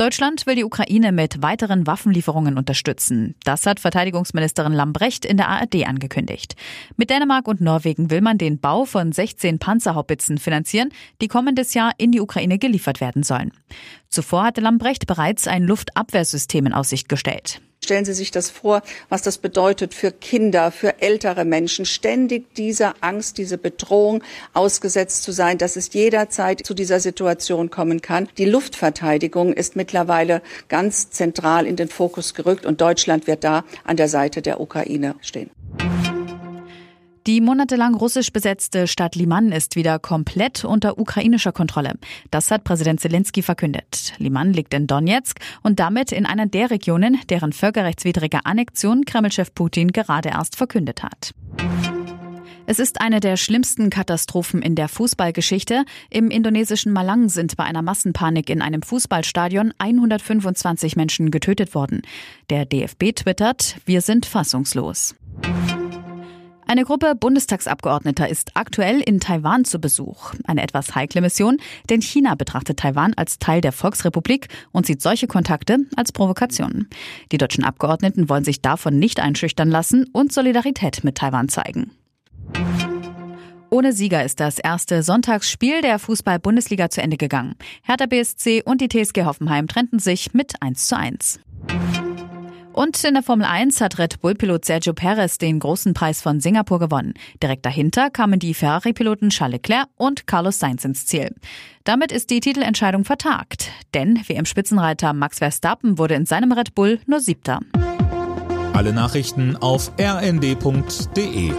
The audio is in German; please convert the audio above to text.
Deutschland will die Ukraine mit weiteren Waffenlieferungen unterstützen. Das hat Verteidigungsministerin Lambrecht in der ARD angekündigt. Mit Dänemark und Norwegen will man den Bau von 16 Panzerhaubitzen finanzieren, die kommendes Jahr in die Ukraine geliefert werden sollen. Zuvor hatte Lambrecht bereits ein Luftabwehrsystem in Aussicht gestellt. Stellen Sie sich das vor, was das bedeutet für Kinder, für ältere Menschen, ständig dieser Angst, diese Bedrohung ausgesetzt zu sein, dass es jederzeit zu dieser Situation kommen kann. Die Luftverteidigung ist mittlerweile ganz zentral in den Fokus gerückt und Deutschland wird da an der Seite der Ukraine stehen. Die monatelang russisch besetzte Stadt Liman ist wieder komplett unter ukrainischer Kontrolle. Das hat Präsident Zelensky verkündet. Liman liegt in Donetsk und damit in einer der Regionen, deren völkerrechtswidrige Annexion Kremlchef Putin gerade erst verkündet hat. Es ist eine der schlimmsten Katastrophen in der Fußballgeschichte. Im indonesischen Malang sind bei einer Massenpanik in einem Fußballstadion 125 Menschen getötet worden. Der DFB twittert, wir sind fassungslos. Eine Gruppe Bundestagsabgeordneter ist aktuell in Taiwan zu Besuch. Eine etwas heikle Mission, denn China betrachtet Taiwan als Teil der Volksrepublik und sieht solche Kontakte als Provokation. Die deutschen Abgeordneten wollen sich davon nicht einschüchtern lassen und Solidarität mit Taiwan zeigen. Ohne Sieger ist das erste Sonntagsspiel der Fußball-Bundesliga zu Ende gegangen. Hertha BSC und die TSG Hoffenheim trennten sich mit 1 zu 1. Und in der Formel 1 hat Red Bull-Pilot Sergio Perez den großen Preis von Singapur gewonnen. Direkt dahinter kamen die Ferrari-Piloten Charles Leclerc und Carlos Sainz ins Ziel. Damit ist die Titelentscheidung vertagt. Denn wie im Spitzenreiter Max Verstappen wurde in seinem Red Bull nur Siebter. Alle Nachrichten auf rnd.de